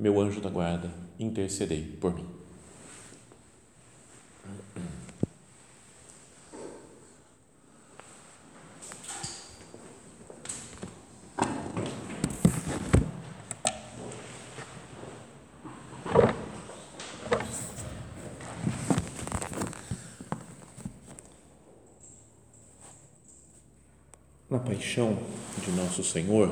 meu anjo da guarda, intercedei por mim. Na paixão de nosso Senhor,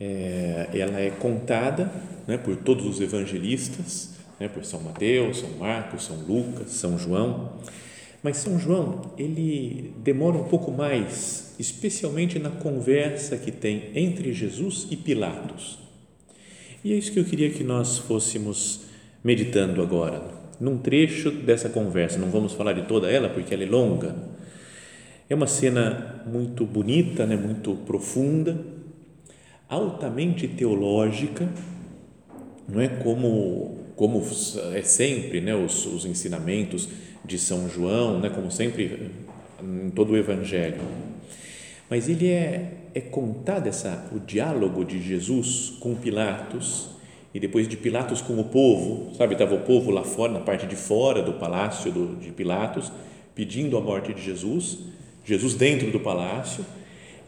é, ela é contada né, por todos os evangelistas, né, por São Mateus, São Marcos, São Lucas, São João, mas São João ele demora um pouco mais, especialmente na conversa que tem entre Jesus e Pilatos. E é isso que eu queria que nós fôssemos meditando agora, num trecho dessa conversa. Não vamos falar de toda ela porque ela é longa. É uma cena muito bonita, né, muito profunda altamente teológica, não é como como é sempre, né, os, os ensinamentos de São João, né, como sempre em todo o Evangelho. Mas ele é é contado essa o diálogo de Jesus com Pilatos e depois de Pilatos com o povo, sabe, estava o povo lá fora, na parte de fora do palácio do, de Pilatos, pedindo a morte de Jesus, Jesus dentro do palácio.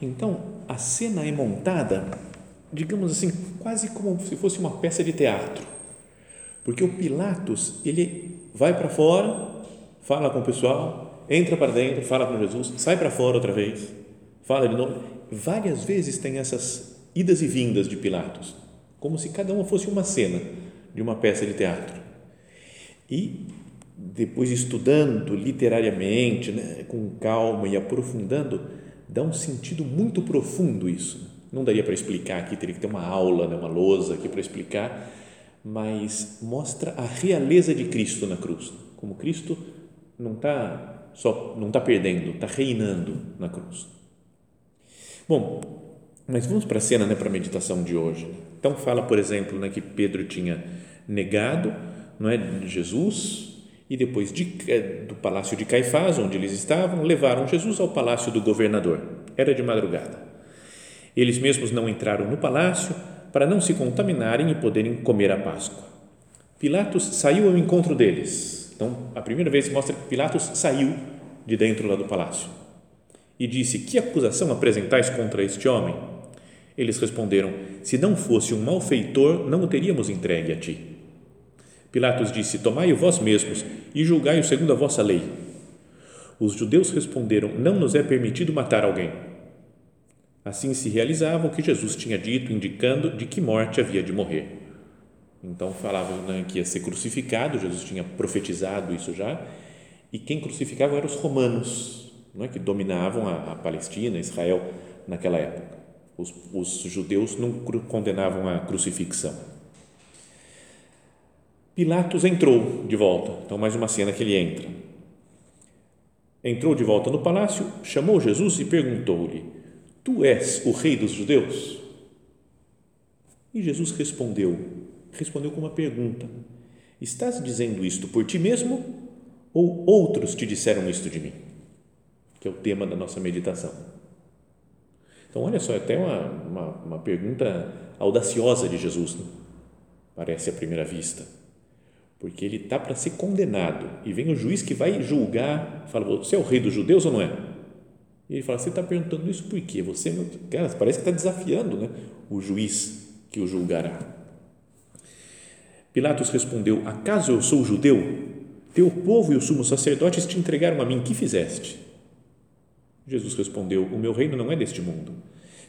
Então, a cena é montada digamos assim, quase como se fosse uma peça de teatro. Porque o Pilatos, ele vai para fora, fala com o pessoal, entra para dentro, fala com Jesus, sai para fora outra vez, fala de novo. Várias vezes tem essas idas e vindas de Pilatos, como se cada uma fosse uma cena de uma peça de teatro. E depois estudando literariamente, né, com calma e aprofundando, dá um sentido muito profundo isso não daria para explicar aqui, teria que ter uma aula, né, uma lousa aqui para explicar, mas mostra a realeza de Cristo na cruz, como Cristo não está só não está perdendo, está reinando na cruz. Bom, mas vamos para a cena, né, para a meditação de hoje. Então fala, por exemplo, né, que Pedro tinha negado, não é, Jesus e depois de, do palácio de Caifás, onde eles estavam, levaram Jesus ao palácio do governador. Era de madrugada. Eles mesmos não entraram no palácio para não se contaminarem e poderem comer a Páscoa. Pilatos saiu ao encontro deles. Então, a primeira vez mostra que Pilatos saiu de dentro lá do palácio e disse: Que acusação apresentais contra este homem? Eles responderam: Se não fosse um malfeitor, não o teríamos entregue a ti. Pilatos disse: Tomai-o vós mesmos e julgai-o segundo a vossa lei. Os judeus responderam: Não nos é permitido matar alguém Assim se realizava o que Jesus tinha dito, indicando de que morte havia de morrer. Então falavam né, que ia ser crucificado, Jesus tinha profetizado isso já, e quem crucificava eram os romanos, não é, que dominavam a, a Palestina, Israel naquela época. Os, os judeus não condenavam a crucifixão. Pilatos entrou de volta, então mais uma cena que ele entra. Entrou de volta no palácio, chamou Jesus e perguntou-lhe: Tu és o rei dos judeus? E Jesus respondeu, respondeu com uma pergunta: Estás dizendo isto por ti mesmo ou outros te disseram isto de mim? Que é o tema da nossa meditação. Então, olha só, é até uma, uma, uma pergunta audaciosa de Jesus, né? parece à primeira vista, porque ele está para ser condenado e vem o juiz que vai julgar, fala: Você é o rei dos judeus ou não é? E ele fala: Você está perguntando isso por quê? Você, cara, parece que está desafiando né, o juiz que o julgará. Pilatos respondeu: Acaso eu sou judeu? Teu povo e os sumos sacerdotes te entregaram a mim, que fizeste? Jesus respondeu: O meu reino não é deste mundo.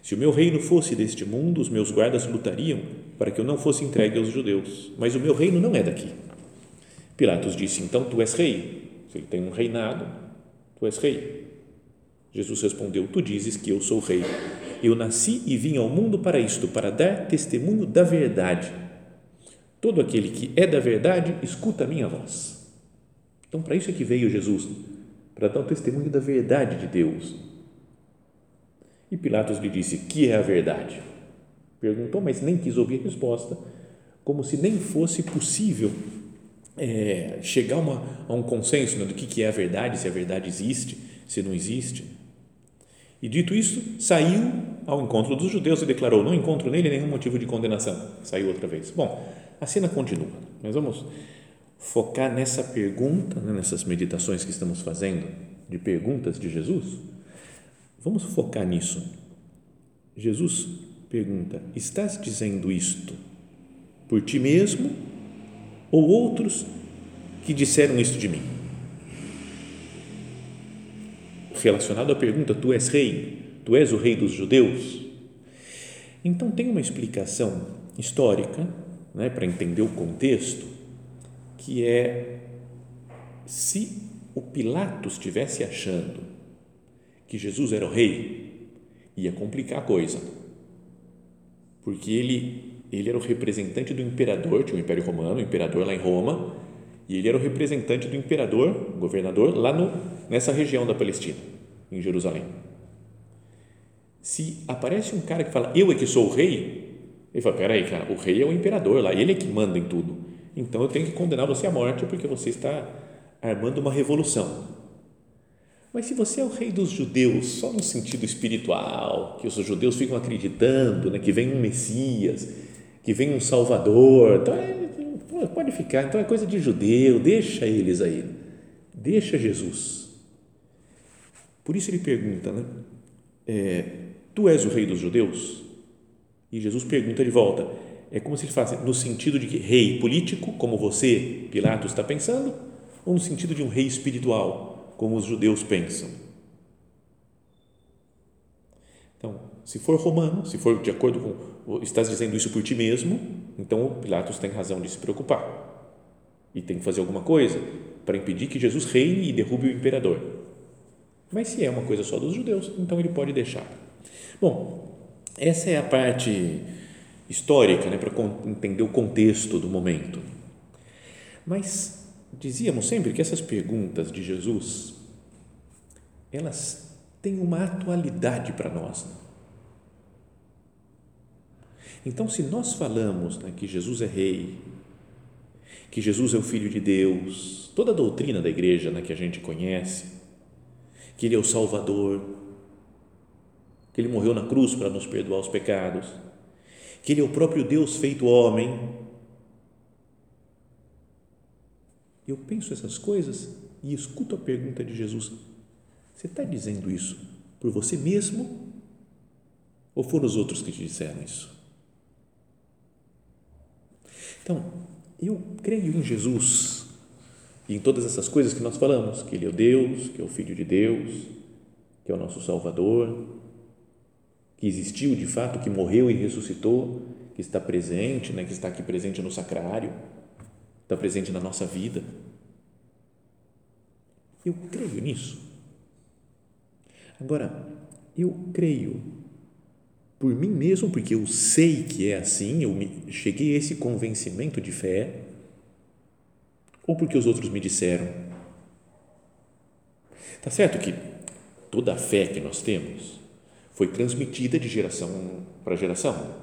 Se o meu reino fosse deste mundo, os meus guardas lutariam para que eu não fosse entregue aos judeus. Mas o meu reino não é daqui. Pilatos disse: Então tu és rei. Se ele tem um reinado, tu és rei. Jesus respondeu: Tu dizes que eu sou rei. Eu nasci e vim ao mundo para isto, para dar testemunho da verdade. Todo aquele que é da verdade, escuta a minha voz. Então, para isso é que veio Jesus, para dar o testemunho da verdade de Deus. E Pilatos lhe disse: Que é a verdade? Perguntou, mas nem quis ouvir a resposta, como se nem fosse possível é, chegar uma, a um consenso né, do que, que é a verdade, se a verdade existe, se não existe. E dito isso, saiu ao encontro dos judeus e declarou: Não encontro nele nenhum motivo de condenação. Saiu outra vez. Bom, a cena continua. Mas vamos focar nessa pergunta, né, nessas meditações que estamos fazendo, de perguntas de Jesus. Vamos focar nisso. Jesus pergunta: Estás dizendo isto por ti mesmo ou outros que disseram isto de mim? Relacionado à pergunta: Tu és rei? Tu és o rei dos judeus? Então, tem uma explicação histórica, né, para entender o contexto, que é se o Pilatos estivesse achando que Jesus era o rei, ia complicar a coisa porque ele, ele era o representante do imperador, tinha o Império Romano, o imperador lá em Roma, e ele era o representante do imperador, governador, lá no, nessa região da Palestina, em Jerusalém. Se aparece um cara que fala, eu é que sou o rei, ele fala, peraí, cara, o rei é o imperador lá, ele é que manda em tudo. Então eu tenho que condenar você à morte porque você está armando uma revolução. Mas se você é o rei dos judeus, só no sentido espiritual, que os judeus ficam acreditando né, que vem um Messias, que vem um Salvador, então é, pode ficar, então é coisa de judeu, deixa eles aí, deixa Jesus. Por isso ele pergunta, né? É, tu és o rei dos judeus? E Jesus pergunta de volta, é como se ele falasse, no sentido de que rei político, como você, Pilatos, está pensando, ou no sentido de um rei espiritual, como os judeus pensam. Então, se for romano, se for de acordo com, estás dizendo isso por ti mesmo, então Pilatos tem razão de se preocupar e tem que fazer alguma coisa para impedir que Jesus reine e derrube o imperador. Mas se é uma coisa só dos judeus, então ele pode deixar. Bom, essa é a parte histórica, né, para entender o contexto do momento. Mas dizíamos sempre que essas perguntas de Jesus, elas têm uma atualidade para nós. Né? Então, se nós falamos né, que Jesus é rei, que Jesus é o Filho de Deus, toda a doutrina da igreja né, que a gente conhece, que Ele é o Salvador, que Ele morreu na cruz para nos perdoar os pecados, que Ele é o próprio Deus feito homem, eu penso essas coisas e escuto a pergunta de Jesus: Você está dizendo isso por você mesmo? Ou foram os outros que te disseram isso? Então, eu creio em Jesus e em todas essas coisas que nós falamos: que Ele é o Deus, que é o Filho de Deus, que é o nosso Salvador, que existiu de fato, que morreu e ressuscitou, que está presente, né, que está aqui presente no sacrário está presente na nossa vida. Eu creio nisso. Agora, eu creio por mim mesmo, porque eu sei que é assim, eu cheguei a esse convencimento de fé, ou porque os outros me disseram. Tá certo que toda a fé que nós temos foi transmitida de geração para geração.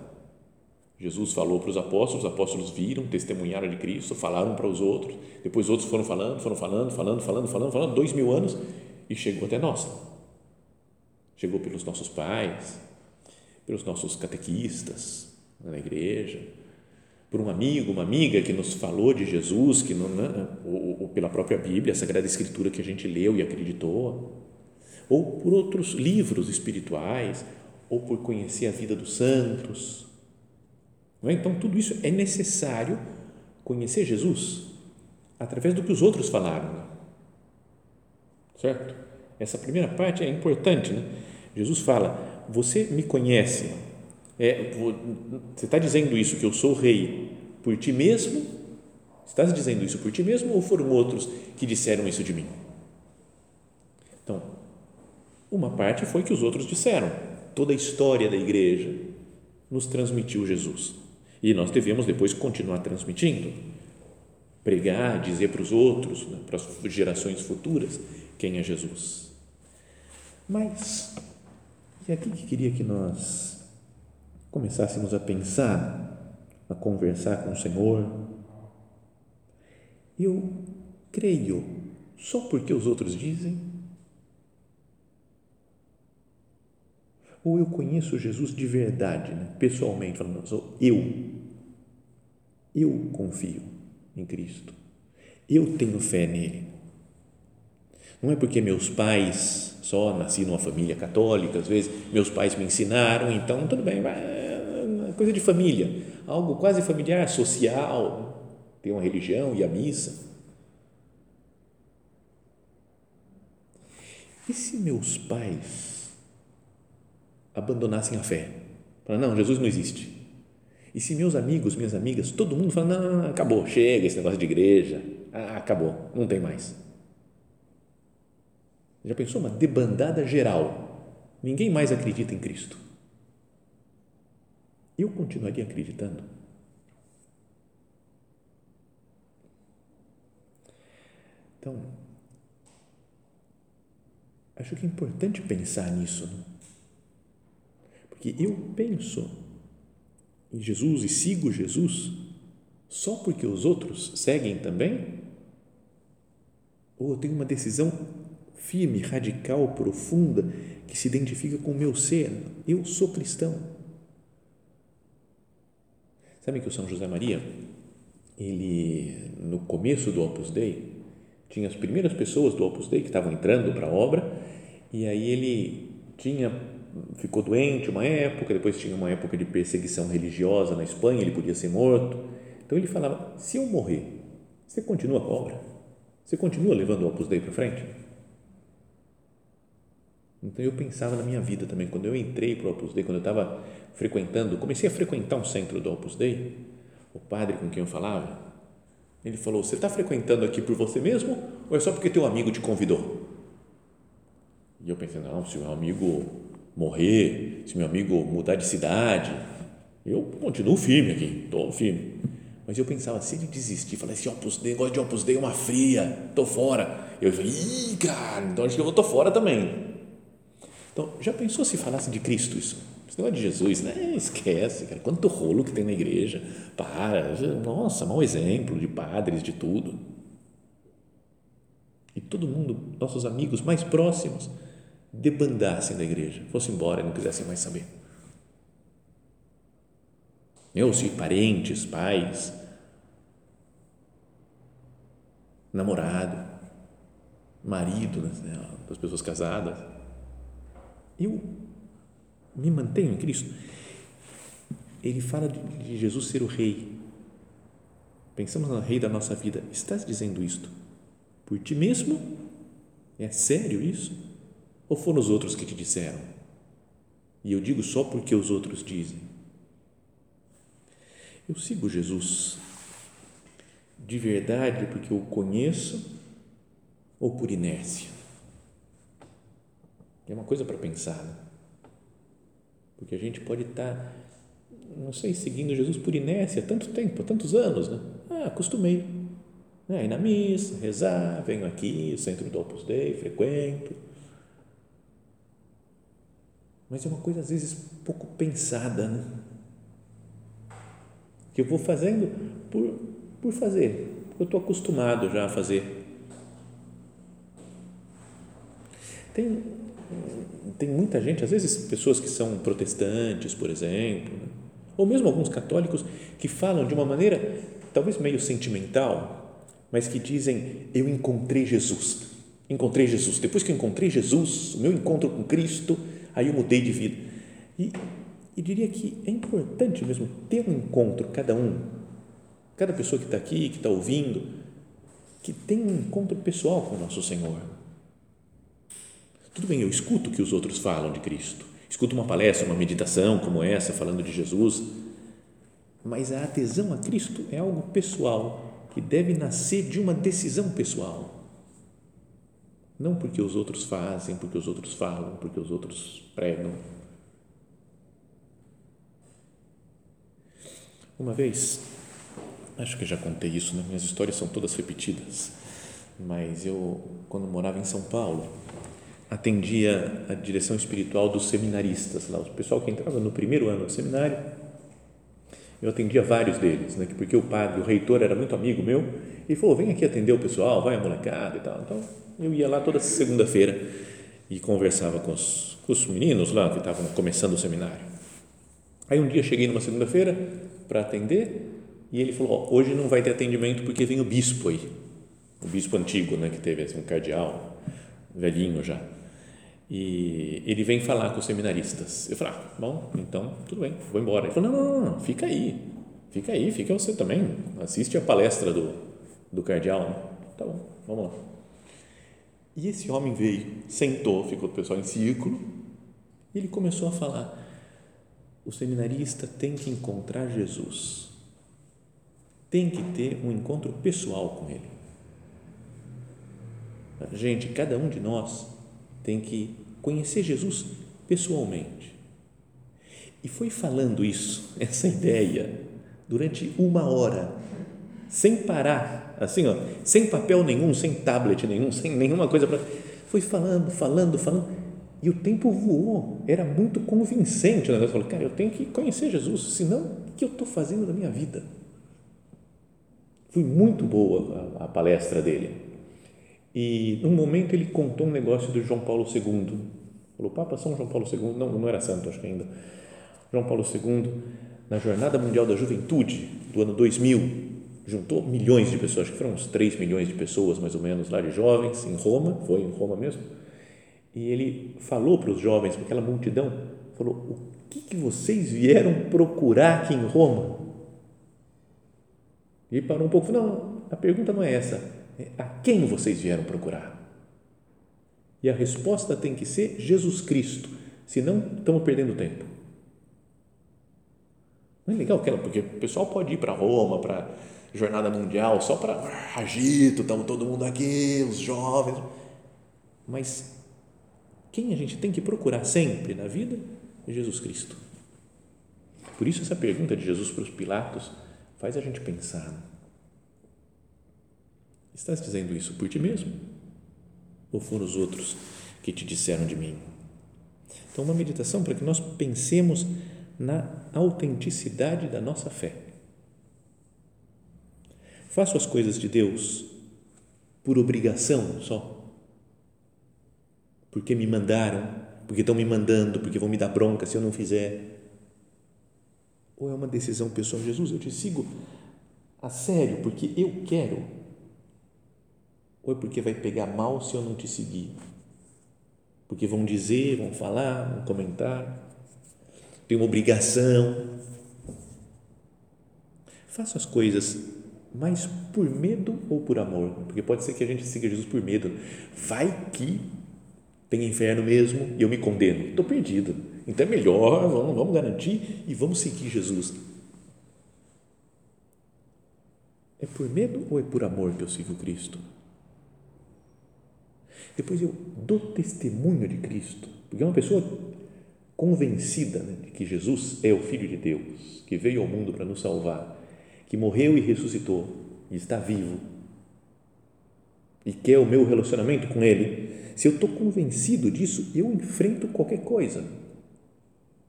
Jesus falou para os apóstolos, os apóstolos viram, testemunharam de Cristo, falaram para os outros, depois outros foram falando, foram falando, falando, falando, falando, falando, dois mil anos e chegou até nós. Chegou pelos nossos pais, pelos nossos catequistas na igreja, por um amigo, uma amiga que nos falou de Jesus, que não, né, ou, ou pela própria Bíblia, a Sagrada Escritura que a gente leu e acreditou, ou por outros livros espirituais, ou por conhecer a vida dos santos é? Então, tudo isso é necessário conhecer Jesus através do que os outros falaram. Né? Certo? Essa primeira parte é importante. Né? Jesus fala: Você me conhece. É, você está dizendo isso, que eu sou rei, por ti mesmo? Estás dizendo isso por ti mesmo ou foram outros que disseram isso de mim? Então, uma parte foi que os outros disseram. Toda a história da igreja nos transmitiu Jesus. E nós devemos depois continuar transmitindo, pregar, dizer para os outros, né, para as gerações futuras, quem é Jesus. Mas, e aqui que queria que nós começássemos a pensar, a conversar com o Senhor. Eu creio só porque os outros dizem? Ou eu conheço Jesus de verdade, né? pessoalmente, falando, eu, eu confio em Cristo, eu tenho fé nele. Não é porque meus pais, só nasci numa família católica, às vezes meus pais me ensinaram, então tudo bem, é coisa de família, algo quase familiar, social, ter uma religião e a missa. E se meus pais abandonassem a fé? Falar, não, Jesus não existe. E se meus amigos, minhas amigas, todo mundo fala, não, acabou, chega esse negócio de igreja, ah, acabou, não tem mais. Já pensou uma debandada geral? Ninguém mais acredita em Cristo. Eu continuaria acreditando. Então, acho que é importante pensar nisso. Né? Porque eu penso em Jesus e sigo Jesus só porque os outros seguem também? Ou eu tenho uma decisão firme, radical, profunda, que se identifica com o meu ser? Eu sou cristão. Sabe que o São José Maria, ele, no começo do Opus Dei, tinha as primeiras pessoas do Opus Dei que estavam entrando para a obra, e aí ele tinha ficou doente uma época, depois tinha uma época de perseguição religiosa na Espanha, ele podia ser morto. Então ele falava: se eu morrer, você continua com a obra? Você continua levando o Opus Dei para frente? Então eu pensava na minha vida também, quando eu entrei para o Opus Dei, quando eu estava frequentando, comecei a frequentar um centro do Opus Dei, o padre com quem eu falava, ele falou: Você está frequentando aqui por você mesmo ou é só porque teu amigo te convidou? E eu pensei: Não, se meu amigo morrer, se meu amigo mudar de cidade, eu continuo firme aqui, estou firme. Mas eu pensava: se ele desistir, falar esse Opus Dei, negócio de Opus Dei é uma fria, estou fora. Eu falei: Ih, cara, então acho que eu estou fora também. Então, já pensou se falasse de Cristo isso? Esse negócio de Jesus, né? Esquece, cara. Quanto rolo que tem na igreja. Para. Nossa, mau exemplo de padres, de tudo. E todo mundo, nossos amigos mais próximos, debandassem da igreja, fossem embora e não quisessem mais saber. Meus parentes, pais, namorado, marido né, das pessoas casadas eu me mantenho em Cristo. Ele fala de Jesus ser o rei. Pensamos no rei da nossa vida. Estás dizendo isto por ti mesmo? É sério isso? Ou foram os outros que te disseram? E eu digo só porque os outros dizem. Eu sigo Jesus de verdade porque eu conheço ou por inércia? É uma coisa para pensar. Né? Porque a gente pode estar, tá, não sei, seguindo Jesus por inércia há tanto tempo, há tantos anos. Né? Ah, acostumei. É, ir na missa, rezar, venho aqui, centro do Opus Dei, frequento. Mas é uma coisa, às vezes, pouco pensada. Né? Que eu vou fazendo por, por fazer. Eu estou acostumado já a fazer. Tem tem muita gente, às vezes pessoas que são protestantes, por exemplo, né? ou mesmo alguns católicos que falam de uma maneira talvez meio sentimental, mas que dizem: Eu encontrei Jesus. Encontrei Jesus. Depois que eu encontrei Jesus, o meu encontro com Cristo, aí eu mudei de vida. E, e diria que é importante mesmo ter um encontro, cada um, cada pessoa que está aqui, que está ouvindo, que tem um encontro pessoal com o nosso Senhor tudo bem, eu escuto o que os outros falam de Cristo, escuto uma palestra, uma meditação como essa, falando de Jesus, mas a adesão a Cristo é algo pessoal, que deve nascer de uma decisão pessoal. Não porque os outros fazem, porque os outros falam, porque os outros pregam. Uma vez, acho que já contei isso, né? minhas histórias são todas repetidas, mas eu, quando morava em São Paulo, atendia a direção espiritual dos seminaristas, lá, o pessoal que entrava no primeiro ano do seminário, eu atendia vários deles, né? porque o padre, o reitor era muito amigo meu, e falou, vem aqui atender o pessoal, vai a molecada e tal, então eu ia lá toda segunda-feira e conversava com os, com os meninos lá que estavam começando o seminário. Aí um dia cheguei numa segunda-feira para atender e ele falou: hoje não vai ter atendimento porque vem o bispo aí, o bispo antigo, né, que teve assim, um cardeal, velhinho já. E ele vem falar com os seminaristas. Eu falei: ah, bom, então tudo bem, vou embora. Ele falou: não, não, não, fica aí, fica aí, fica você também, assiste a palestra do, do cardeal. Tá bom, vamos lá. E esse homem veio, sentou, ficou o pessoal em círculo, e ele começou a falar: o seminarista tem que encontrar Jesus, tem que ter um encontro pessoal com Ele. Gente, cada um de nós tem que conhecer Jesus pessoalmente. E foi falando isso, essa ideia, durante uma hora, sem parar, assim, ó, sem papel nenhum, sem tablet nenhum, sem nenhuma coisa para. Foi falando, falando, falando, e o tempo voou, era muito convincente o negócio. Falei, cara, eu tenho que conhecer Jesus, senão o que eu estou fazendo da minha vida? Foi muito boa a, a palestra dele. E num momento ele contou um negócio do João Paulo II. Falou, Papa São João Paulo II, não, não era santo, acho que ainda. João Paulo II, na Jornada Mundial da Juventude do ano 2000, juntou milhões de pessoas, acho que foram uns 3 milhões de pessoas, mais ou menos, lá de jovens, em Roma, foi em Roma mesmo. E ele falou para os jovens, para aquela multidão, falou: O que, que vocês vieram procurar aqui em Roma? E parou um pouco, não, a pergunta não é essa, a quem vocês vieram procurar? E a resposta tem que ser Jesus Cristo, senão estamos perdendo tempo. Não é legal aquela, porque o pessoal pode ir para Roma, para jornada mundial, só para ah, agito, estamos todo mundo aqui, os jovens. Mas quem a gente tem que procurar sempre na vida é Jesus Cristo. Por isso, essa pergunta de Jesus para os Pilatos faz a gente pensar: estás dizendo isso por ti mesmo? Ou foram os outros que te disseram de mim? Então, uma meditação para que nós pensemos na autenticidade da nossa fé. Faço as coisas de Deus por obrigação só? Porque me mandaram, porque estão me mandando, porque vão me dar bronca se eu não fizer? Ou é uma decisão pessoal? Jesus, eu te sigo a sério porque eu quero? Ou é porque vai pegar mal se eu não te seguir? Porque vão dizer, vão falar, vão comentar. Tem uma obrigação. Faço as coisas mais por medo ou por amor? Porque pode ser que a gente siga Jesus por medo. Vai que tem inferno mesmo e eu me condeno. Estou perdido então é melhor, vamos, vamos garantir e vamos seguir Jesus. É por medo ou é por amor que eu sigo Cristo? Depois eu dou testemunho de Cristo, porque é uma pessoa convencida né, de que Jesus é o Filho de Deus, que veio ao mundo para nos salvar, que morreu e ressuscitou e está vivo e quer o meu relacionamento com Ele. Se eu estou convencido disso, eu enfrento qualquer coisa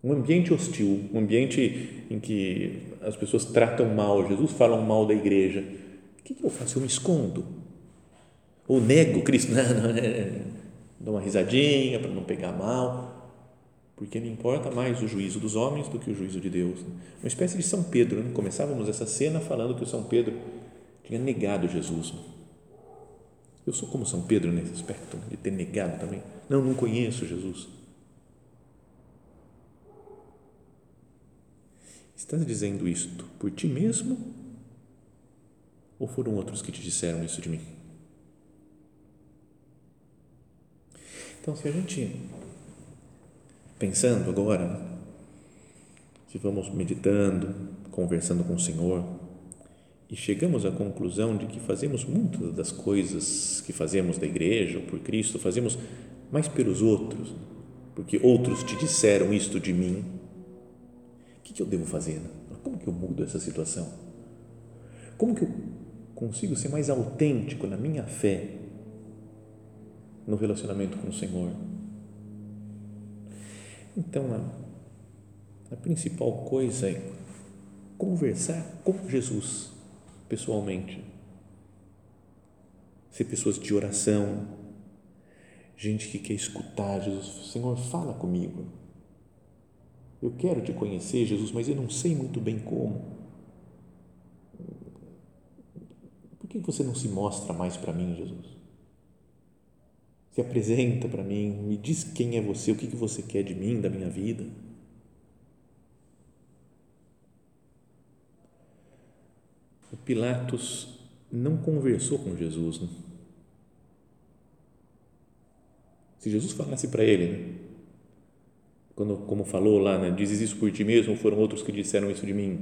um ambiente hostil, um ambiente em que as pessoas tratam mal Jesus, falam mal da igreja, o que, eu faço? Eu me escondo? Ou nego Cristo? Não, não, é, dou uma risadinha para não pegar mal, porque me importa mais o juízo dos homens do que o juízo de Deus. Uma espécie de São Pedro. Né? Começávamos essa cena falando que o São Pedro tinha negado Jesus. Eu sou como São Pedro nesse aspecto, de ter negado também. Não, não conheço Jesus. Estás dizendo isto por ti mesmo ou foram outros que te disseram isso de mim? Então, se a gente, pensando agora, se vamos meditando, conversando com o Senhor, e chegamos à conclusão de que fazemos muitas das coisas que fazemos da igreja ou por Cristo, fazemos mais pelos outros, porque outros te disseram isto de mim que, que eu devo fazer? como que eu mudo essa situação? Como que eu consigo ser mais autêntico na minha fé, no relacionamento com o Senhor? Então, a, a principal coisa é conversar com Jesus pessoalmente. Ser pessoas de oração, gente que quer escutar Jesus. Senhor, fala comigo. Eu quero te conhecer, Jesus, mas eu não sei muito bem como. Por que você não se mostra mais para mim, Jesus? Se apresenta para mim, me diz quem é você, o que você quer de mim, da minha vida. O Pilatos não conversou com Jesus. Né? Se Jesus falasse para ele, né? Quando, como falou lá, né? dizes isso por ti mesmo, foram outros que disseram isso de mim.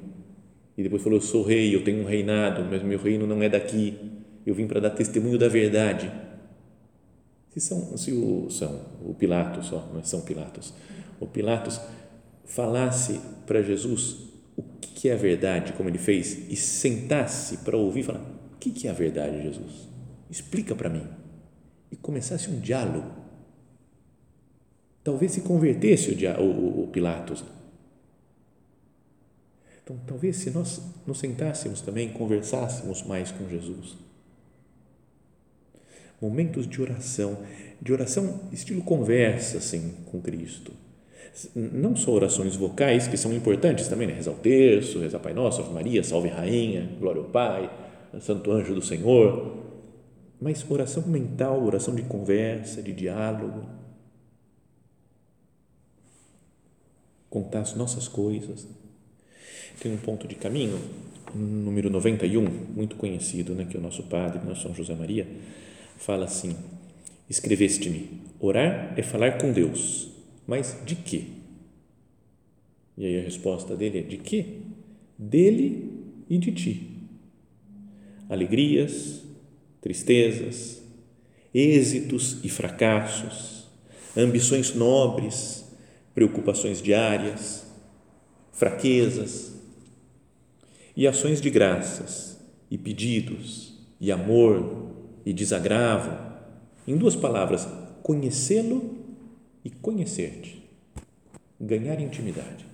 E depois falou: Eu sou rei, eu tenho um reinado, mas meu reino não é daqui. Eu vim para dar testemunho da verdade. Se são, se o são o Pilatos só, mas são Pilatos. O Pilatos falasse para Jesus o que é a verdade, como ele fez, e sentasse para ouvir, falar: O que é a verdade, Jesus? Explica para mim. E começasse um diálogo. Talvez se convertesse o, o, o Pilatos então, talvez se nós nos sentássemos também, conversássemos mais com Jesus. Momentos de oração, de oração estilo conversa, assim, com Cristo. Não só orações vocais, que são importantes também, né? rezar o terço, rezar Pai Nosso, Ave Maria, Salve Rainha, Glória ao Pai, Santo Anjo do Senhor, mas oração mental, oração de conversa, de diálogo. Contar as nossas coisas tem um ponto de caminho, número 91, muito conhecido, né, que é o nosso padre, nosso São José Maria, fala assim: Escreveste-me, orar é falar com Deus, mas de quê? E aí a resposta dele é: de quê? Dele e de ti. Alegrias, tristezas, êxitos e fracassos, ambições nobres, preocupações diárias, fraquezas, e ações de graças, e pedidos, e amor, e desagravo. Em duas palavras, conhecê-lo e conhecer-te. Ganhar intimidade.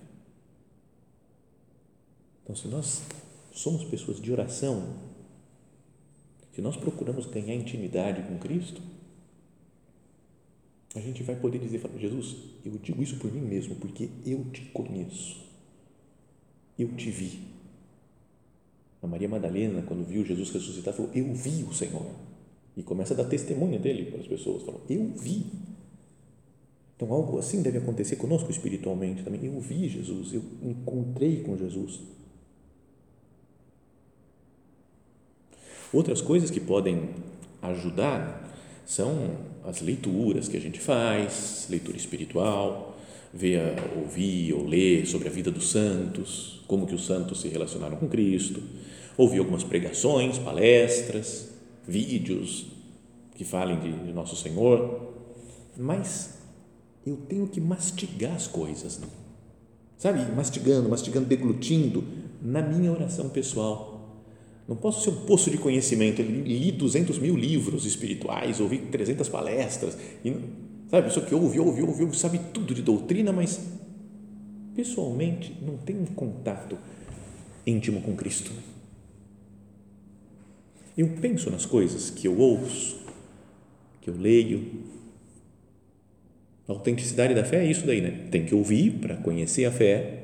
Então, se nós somos pessoas de oração, se nós procuramos ganhar intimidade com Cristo, a gente vai poder dizer, Jesus, eu digo isso por mim mesmo, porque eu te conheço, eu te vi, a Maria Madalena, quando viu Jesus ressuscitar, falou: Eu vi o Senhor. E começa a dar testemunho dele para as pessoas. Falou: Eu vi. Então, algo assim deve acontecer conosco espiritualmente também. Eu vi Jesus, eu encontrei com Jesus. Outras coisas que podem ajudar são as leituras que a gente faz, leitura espiritual, ver, ouvir ou ler sobre a vida dos santos, como que os santos se relacionaram com Cristo, ouvir algumas pregações, palestras, vídeos que falem de, de Nosso Senhor, mas eu tenho que mastigar as coisas, né? sabe? Mastigando, mastigando, deglutindo na minha oração pessoal. Não posso ser um poço de conhecimento. Li 200 mil livros espirituais, ouvi 300 palestras, e, sabe? Pessoa que ouve, ouve, ouve, ouve, sabe tudo de doutrina, mas pessoalmente não tem um contato íntimo com Cristo. Eu penso nas coisas que eu ouço, que eu leio. A autenticidade da fé é isso daí, né? Tem que ouvir para conhecer a fé,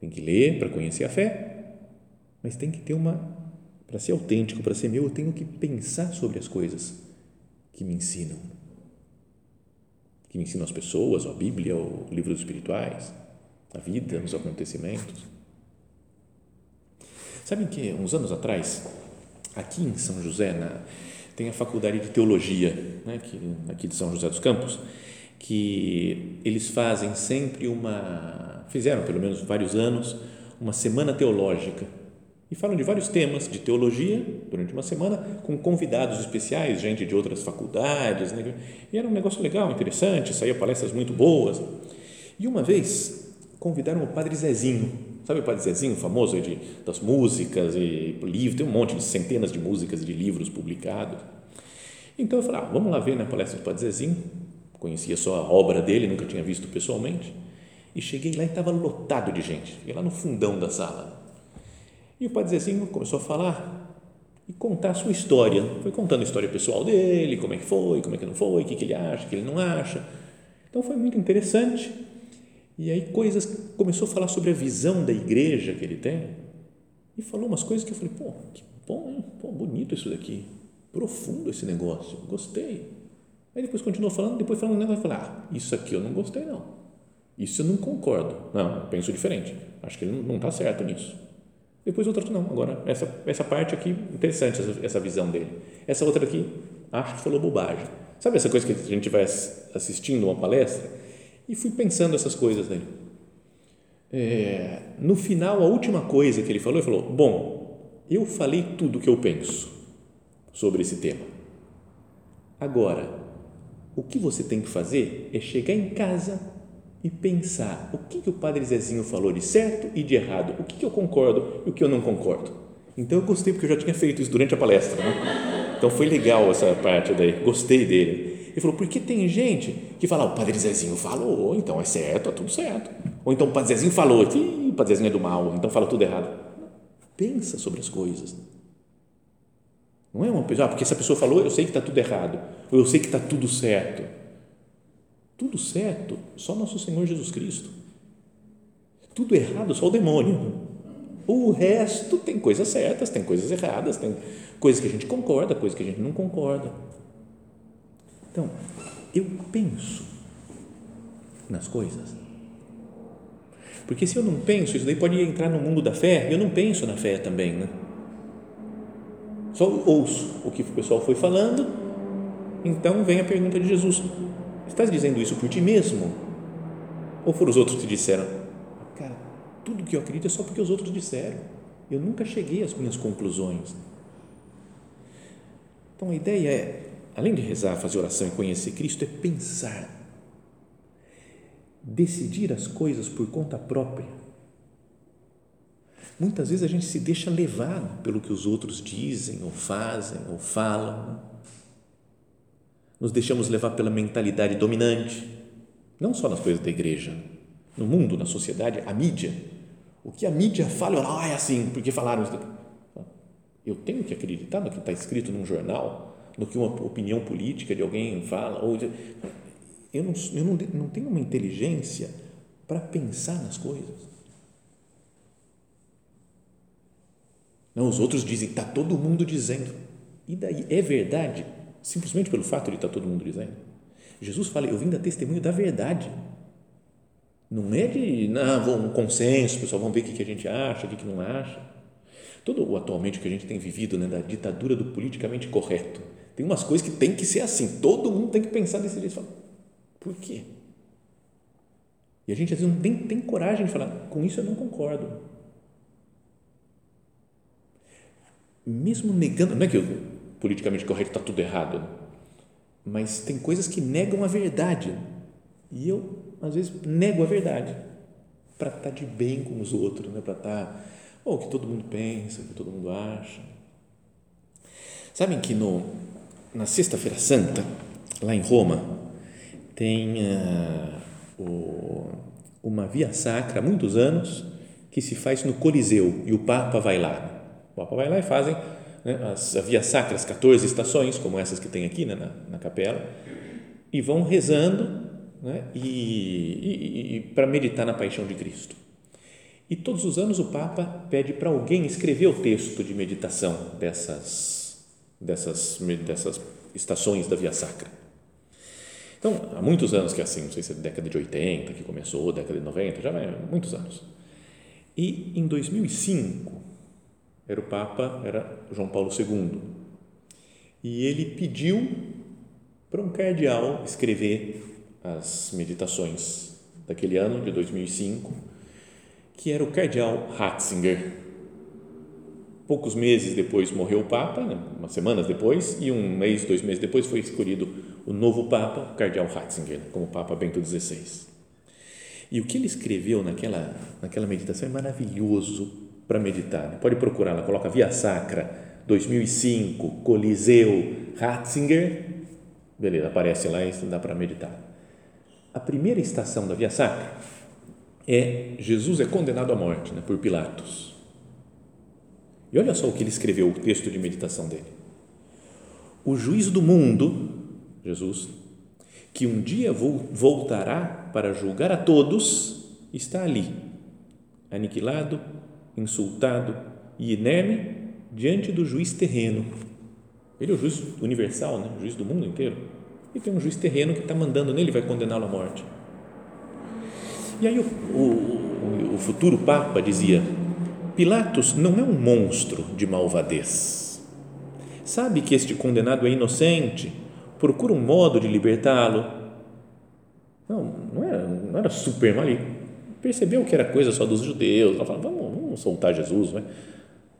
tem que ler para conhecer a fé, mas tem que ter uma. Para ser autêntico, para ser meu, eu tenho que pensar sobre as coisas que me ensinam. Que me ensinam as pessoas, a Bíblia, os livros espirituais, a vida, os acontecimentos. Sabem que uns anos atrás aqui em São José, na, tem a faculdade de teologia, né, que, aqui de São José dos Campos, que eles fazem sempre uma, fizeram pelo menos vários anos, uma semana teológica e falam de vários temas de teologia durante uma semana com convidados especiais, gente de outras faculdades, né? e era um negócio legal, interessante, saía palestras muito boas. E uma vez convidaram o Padre Zezinho, Sabe o Padre Zezinho, famoso de, das músicas e livros, tem um monte de centenas de músicas e de livros publicados. Então eu falei, ah, vamos lá ver na palestra do Padre Zezinho. Conhecia só a obra dele, nunca tinha visto pessoalmente. E cheguei lá e estava lotado de gente. Fiquei lá no fundão da sala. E o Padre Zezinho começou a falar e contar a sua história. Foi contando a história pessoal dele, como é que foi, como é que não foi, o que, que ele acha, o que ele não acha. Então foi muito interessante. E aí coisas, começou a falar sobre a visão da igreja que ele tem. E falou umas coisas que eu falei, pô, que bom, hein? Pô, bonito isso daqui. Profundo esse negócio, gostei. Aí depois continuou falando, depois falando um negócio, eu falei, ah, isso aqui eu não gostei não. Isso eu não concordo. Não, penso diferente. Acho que ele não está certo nisso. Depois outra, não, agora essa, essa parte aqui, interessante essa, essa visão dele. Essa outra aqui, acho que falou bobagem. Sabe essa coisa que a gente vai assistindo uma palestra e fui pensando essas coisas dele. É, no final, a última coisa que ele falou, ele falou: Bom, eu falei tudo o que eu penso sobre esse tema. Agora, o que você tem que fazer é chegar em casa e pensar o que, que o Padre Zezinho falou de certo e de errado, o que, que eu concordo e o que eu não concordo. Então eu gostei porque eu já tinha feito isso durante a palestra. Né? Então foi legal essa parte daí, gostei dele. Ele falou, porque tem gente que fala, o Padre Zezinho falou, então é certo, é tudo certo. Ou então o Padre Zezinho falou, o Padre Zezinho é do mal, então fala tudo errado. Pensa sobre as coisas. Não é uma pessoa, ah, porque essa pessoa falou, eu sei que está tudo errado, ou eu sei que está tudo certo. Tudo certo, só nosso Senhor Jesus Cristo. Tudo errado, só o demônio. O resto tem coisas certas, tem coisas erradas, tem coisas que a gente concorda, coisas que a gente não concorda. Então, eu penso nas coisas. Porque se eu não penso, isso daí pode entrar no mundo da fé, eu não penso na fé também, né? Só ouço o que o pessoal foi falando, então vem a pergunta de Jesus: Estás dizendo isso por ti mesmo? Ou foram os outros que disseram? Cara, tudo que eu acredito é só porque os outros disseram. Eu nunca cheguei às minhas conclusões. Então a ideia é além de rezar, fazer oração e conhecer Cristo, é pensar, decidir as coisas por conta própria. Muitas vezes a gente se deixa levar pelo que os outros dizem, ou fazem, ou falam. Nos deixamos levar pela mentalidade dominante, não só nas coisas da igreja, no mundo, na sociedade, a mídia. O que a mídia fala, ah, é assim, porque falaram isso. Eu tenho que acreditar no que está escrito num jornal, do que uma opinião política de alguém fala. Ou de, eu não, eu não, não tenho uma inteligência para pensar nas coisas. Não, os outros dizem, está todo mundo dizendo. E daí, é verdade? Simplesmente pelo fato de estar tá todo mundo dizendo. Jesus fala, eu vim dar testemunho da verdade. Não é de, não, um consenso, pessoal, vamos ver o que a gente acha, o que não acha. Todo o atualmente que a gente tem vivido, né, da ditadura do politicamente correto, tem umas coisas que tem que ser assim, todo mundo tem que pensar desse jeito. Fala, por quê? E a gente às vezes não tem, tem coragem de falar, com isso eu não concordo. Mesmo negando, não é que politicamente correto está tudo errado, mas tem coisas que negam a verdade. E eu, às vezes, nego a verdade para estar tá de bem com os outros, né? para estar, tá, ou o que todo mundo pensa, o que todo mundo acha. Sabem que no, na Sexta-feira Santa, lá em Roma, tem uh, o, uma via sacra há muitos anos que se faz no Coliseu e o Papa vai lá. O Papa vai lá e fazem né, as via sacra, as 14 estações, como essas que tem aqui né, na, na capela, e vão rezando né, e, e, e para meditar na paixão de Cristo. E todos os anos o Papa pede para alguém escrever o texto de meditação dessas dessas, dessas estações da Via Sacra. Então, há muitos anos que é assim, não sei se é década de 80 que começou, década de 90, já vai muitos anos. E em 2005, era o Papa, era João Paulo II, e ele pediu para um cardeal escrever as meditações daquele ano, de 2005, que era o cardeal Ratzinger, Poucos meses depois morreu o Papa, né? umas semanas depois, e um mês, dois meses depois foi escolhido o novo Papa, o Cardeal Ratzinger, como Papa Bento XVI. E o que ele escreveu naquela, naquela meditação é maravilhoso para meditar. Né? Pode procurar lá, coloca Via Sacra, 2005, Coliseu, Ratzinger, beleza, aparece lá e dá para meditar. A primeira estação da Via Sacra é Jesus é condenado à morte né, por Pilatos. E olha só o que ele escreveu, o texto de meditação dele. O juiz do mundo, Jesus, que um dia voltará para julgar a todos, está ali, aniquilado, insultado e inerme diante do juiz terreno. Ele é o juiz universal, né? o juiz do mundo inteiro. E tem um juiz terreno que está mandando nele, vai condená-lo à morte. E aí o, o, o futuro Papa dizia: Pilatos não é um monstro de malvadez. Sabe que este condenado é inocente, procura um modo de libertá-lo. Não, não era, não era super mal. Percebeu que era coisa só dos judeus. Ela falou: vamos, vamos soltar Jesus. Né?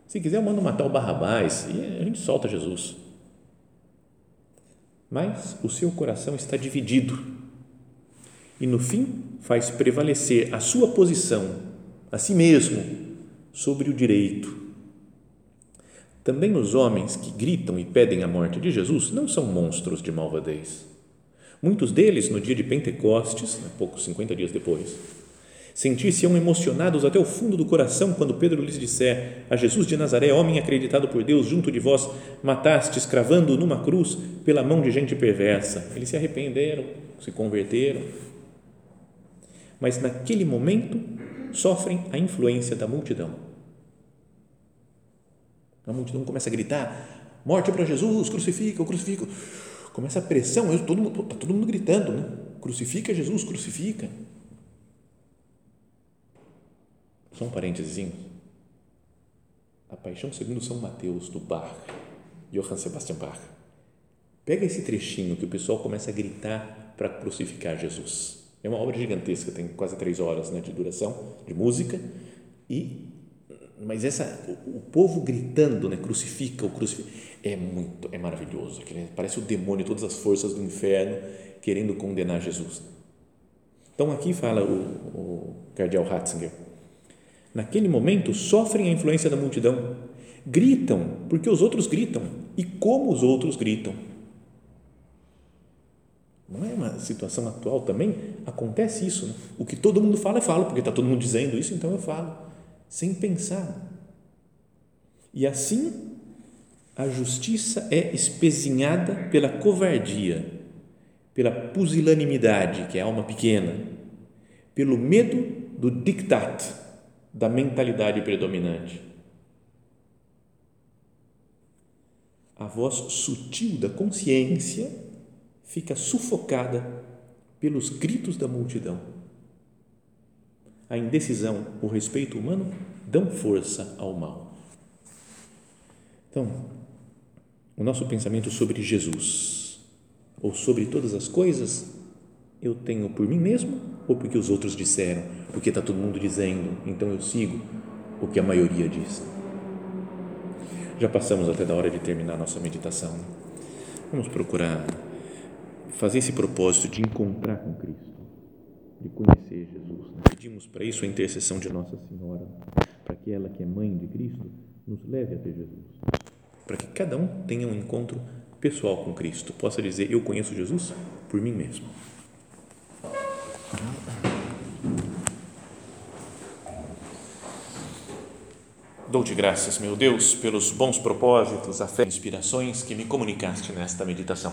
Se quiser, eu mando matar o Barrabás e a gente solta Jesus. Mas o seu coração está dividido e no fim faz prevalecer a sua posição, a si mesmo, sobre o direito. Também os homens que gritam e pedem a morte de Jesus não são monstros de malvadez. Muitos deles, no dia de Pentecostes, né, poucos 50 dias depois, sentir-se-ão emocionados até o fundo do coração quando Pedro lhes disser a Jesus de Nazaré, homem acreditado por Deus, junto de vós matastes cravando numa cruz pela mão de gente perversa. Eles se arrependeram, se converteram, mas naquele momento sofrem a influência da multidão. A multidão começa a gritar: morte para Jesus, crucifica, crucifica. Começa a pressão, todo mundo, está todo mundo gritando, né? Crucifica Jesus, crucifica. Só um parênteses. A Paixão segundo São Mateus, do Bach, Johann Sebastian Bach. Pega esse trechinho que o pessoal começa a gritar para crucificar Jesus. É uma obra gigantesca, tem quase três horas né, de duração, de música, e mas essa o, povo gritando, né, crucifica, o crucifica, é muito, é maravilhoso. Parece o demônio, todas as forças do inferno querendo condenar Jesus. Então aqui fala o, o cardeal Ratzinger, naquele momento sofrem a influência da multidão, gritam porque os outros gritam e como os outros gritam não é uma situação atual também? Acontece isso. Né? O que todo mundo fala, eu falo, porque está todo mundo dizendo isso, então eu falo, sem pensar. E assim, a justiça é espezinhada pela covardia, pela pusilanimidade, que é a alma pequena, pelo medo do diktat, da mentalidade predominante. A voz sutil da consciência fica sufocada pelos gritos da multidão. A indecisão, o respeito humano dão força ao mal. Então, o nosso pensamento sobre Jesus ou sobre todas as coisas eu tenho por mim mesmo ou porque os outros disseram, porque está todo mundo dizendo, então eu sigo o que a maioria diz. Já passamos até da hora de terminar a nossa meditação. Vamos procurar fazer esse propósito de encontrar com Cristo, de conhecer Jesus. Né? Pedimos para isso a intercessão de Nossa Senhora, para que ela, que é mãe de Cristo, nos leve até Jesus, para que cada um tenha um encontro pessoal com Cristo, possa dizer: Eu conheço Jesus por mim mesmo. Dou-te graças, meu Deus, pelos bons propósitos, a fé e inspirações que me comunicaste nesta meditação